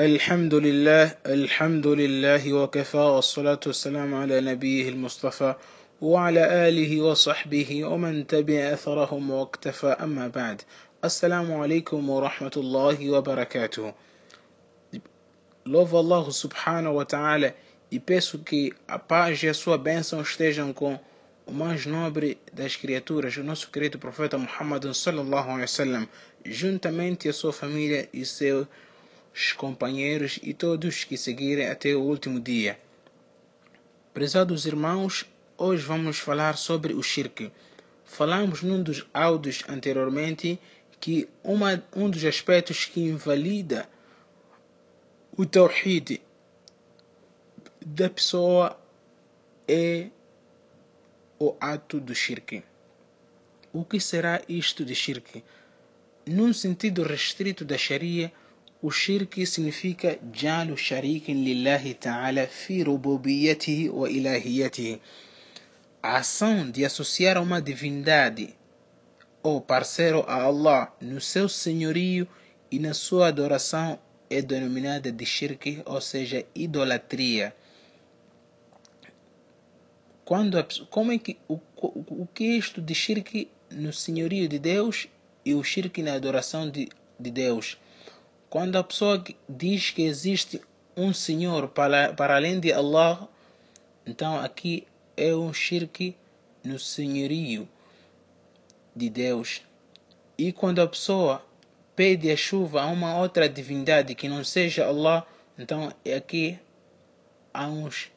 الحمد لله الحمد لله وكفى والصلاة والسلام على نبيه المصطفى وعلى آله وصحبه ومن تبع أثرهم واكتفى أما بعد السلام عليكم ورحمة الله وبركاته Louvo Allah subhanahu wa ta'ala e peço que a paz e a sua bênção estejam com o mais nobre das criaturas, o nosso querido profeta Muhammad sallallahu alaihi wasallam, juntamente a sua família e seus companheiros e todos que seguirem até o último dia. Prezados irmãos, hoje vamos falar sobre o shirk. Falamos num dos áudios anteriormente que uma, um dos aspectos que invalida o tawhid da pessoa é o ato do shirk. O que será isto de shirk? Num sentido restrito da Sharia, o shirk significa jalu sharikin lillahi ta'ala fi rububiyatihi wa ilahiyatihi. A ação de associar uma divindade ou parceiro a Allah no seu senhorio e na sua adoração é denominada de shirk, ou seja, idolatria. Quando a, como é que o, o, o que é isto de shirk no senhorio de Deus e o shirk na adoração de, de Deus? Quando a pessoa diz que existe um Senhor para, para além de Allah, então aqui é um shirk no senhorio de Deus. E quando a pessoa pede a chuva a uma outra divindade que não seja Allah, então aqui há, uns,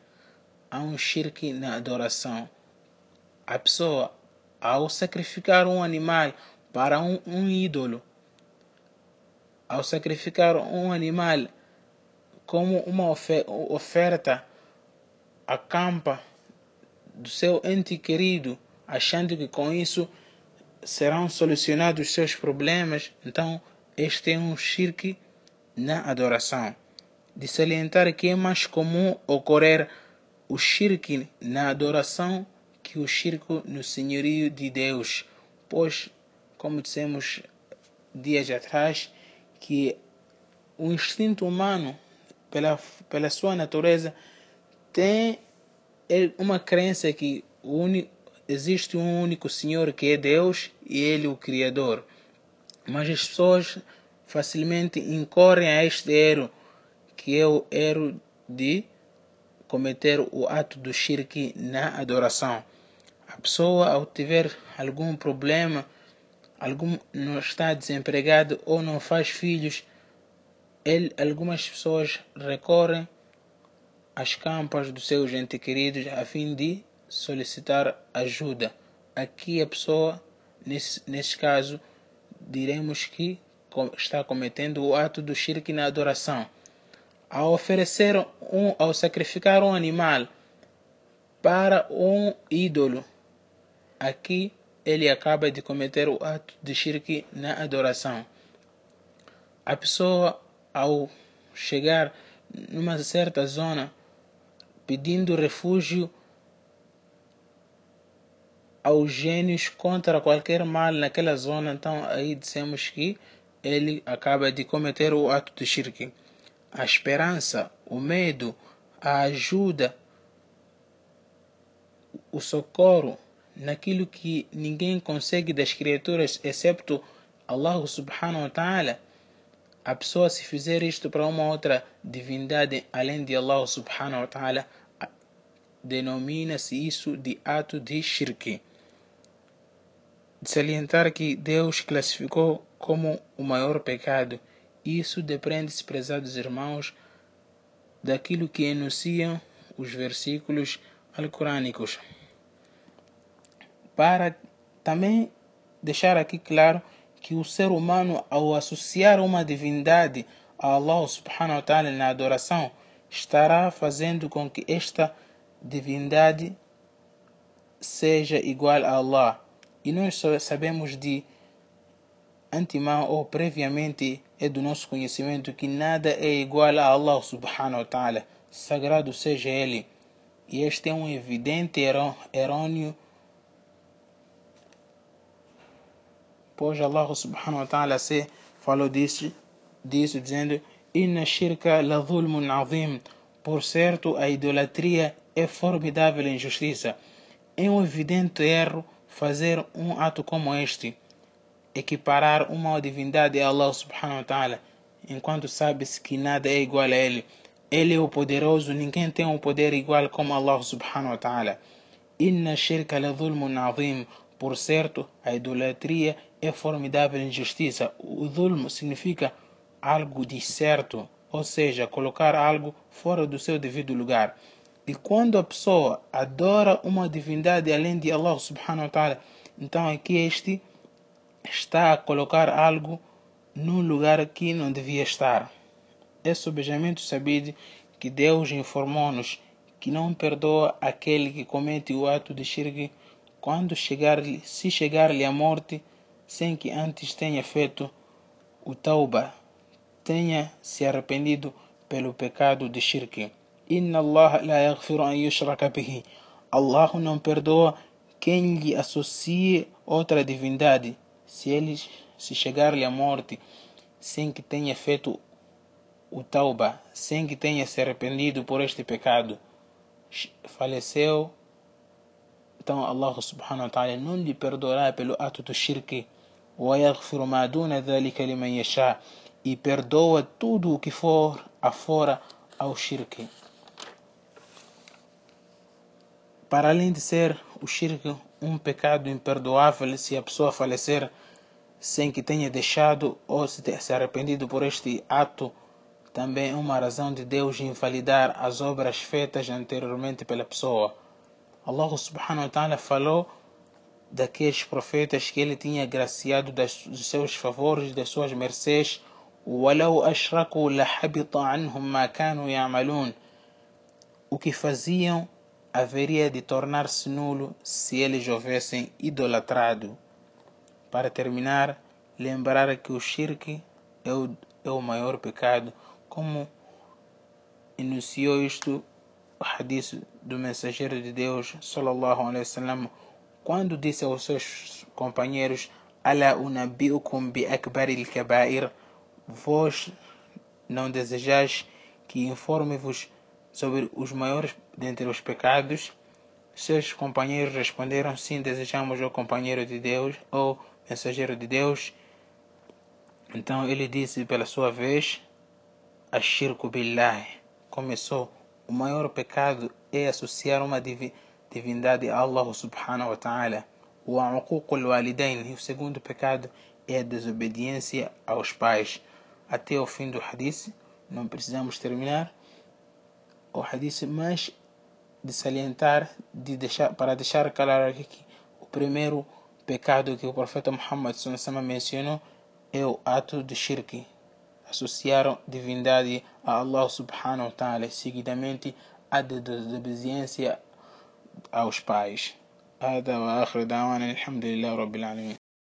há um shirk na adoração. A pessoa, ao sacrificar um animal para um, um ídolo, ao sacrificar um animal como uma oferta, acampa do seu ente querido, achando que com isso serão solucionados os seus problemas. Então, este é um shirk na adoração. De salientar que é mais comum ocorrer o shirk na adoração que o shirk no senhorio de Deus, pois, como dissemos dias atrás, que o instinto humano, pela, pela sua natureza, tem uma crença que existe um único Senhor que é Deus e Ele o Criador. Mas as pessoas facilmente incorrem a este erro, que é o erro de cometer o ato do shirk na adoração. A pessoa, ao tiver algum problema, algum não está desempregado ou não faz filhos, ele, algumas pessoas recorrem às campas dos seus entes queridos a fim de solicitar ajuda. Aqui a pessoa, nesse, nesse caso, diremos que está cometendo o ato do shirk na adoração. Ao oferecer um, ao sacrificar um animal para um ídolo, aqui ele acaba de cometer o ato de shirk na adoração. A pessoa, ao chegar numa certa zona, pedindo refúgio aos gênios contra qualquer mal naquela zona, então aí dissemos que ele acaba de cometer o ato de shirk. A esperança, o medo, a ajuda, o socorro, naquilo que ninguém consegue das criaturas excepto Allah subhanahu wa ta'ala. A pessoa se fizer isto para uma outra divindade além de Allah subhanahu wa ta'ala, denomina-se isso de ato de shirk. De salientar que Deus classificou como o maior pecado. Isso depende-se, prezados irmãos, daquilo que enunciam os versículos alcorânicos para também deixar aqui claro que o ser humano, ao associar uma divindade a Allah subhanahu wa ta'ala na adoração, estará fazendo com que esta divindade seja igual a Allah. E nós sabemos de antemão ou previamente é do nosso conhecimento que nada é igual a Allah subhanahu wa ta'ala, sagrado seja Ele. E este é um evidente errôneo pois Allah subhanahu wa ta'ala se falou disso, disso dizendo Inna shirka la dhulmun azim. Por certo, a idolatria é formidável injustiça. É um evidente erro fazer um ato como este, equiparar uma divindade a Allah subhanahu wa ta'ala, enquanto sabe-se que nada é igual a Ele. Ele é o poderoso, ninguém tem um poder igual como Allah subhanahu wa ta'ala. Inna shirka la dhulmun azim. Por certo, a idolatria é formidável injustiça. O dhulm significa algo de certo, ou seja, colocar algo fora do seu devido lugar. E quando a pessoa adora uma divindade além de Allah subhanahu wa ta'ala, então aqui este está a colocar algo num lugar que não devia estar. É subjamento sabido que Deus informou-nos que não perdoa aquele que comete o ato de shirk quando chegar se chegar-lhe a morte sem que antes tenha feito o tauba, tenha se arrependido pelo pecado de shirk. Inna Allah la yaghfiru an yushraka bihi. Allah não perdoa quem lhe associe outra divindade. Se ele se chegar-lhe a morte sem que tenha feito o tauba, sem que tenha se arrependido por este pecado, faleceu, então Allah subhanahu wa ta'ala não lhe perdoará pelo ato do shirk. ويغفر ما دون ذلك لمن يشاء e perdoa tudo o que for afora ao shirk. Para além de ser o shirk um pecado imperdoável se a pessoa falecer sem que tenha deixado ou se ter se arrependido por este ato, também é uma razão de Deus invalidar as obras feitas anteriormente pela pessoa. Allah subhanahu wa ta'ala falou daqueles profetas que ele tinha agraciado das, dos seus favores, das suas mercês. وَلَوْ أَشْرَكُوا لَحَبِطَ عَنْهُمْ مَا كَانُوا يَعْمَلُونَ O que faziam haveria de tornar-se nulo se eles houvessem idolatrado. Para terminar, lembrar que o shirk é o, é o maior pecado, como enunciou isto o hadith do mensageiro de Deus, sallallahu alaihi wasallam, quando disse aos seus companheiros: Ala unabiukum bi akbaril kabair, vós não desejais que informe-vos sobre os maiores dentre os pecados? Seus companheiros responderam: Sim, desejamos o companheiro de Deus ou mensageiro de Deus. Então ele disse pela sua vez: Ashirku billah. Começou. O maior pecado é associar uma divindade a Allah subhanahu wa ta'ala. O uququl walidain. O segundo pecado é a desobediência aos pais. Até o fim do hadith, não precisamos terminar. O hadith mais de salientar, de deixar, para deixar claro aqui que o primeiro pecado que o profeta Muhammad mencionou é o ato de shirk. Associaram divindade a Allah subhanahu wa ta'ala, seguidamente a desobediência aos pais. هذا وآخر دعوانا الحمد لله رب العالمين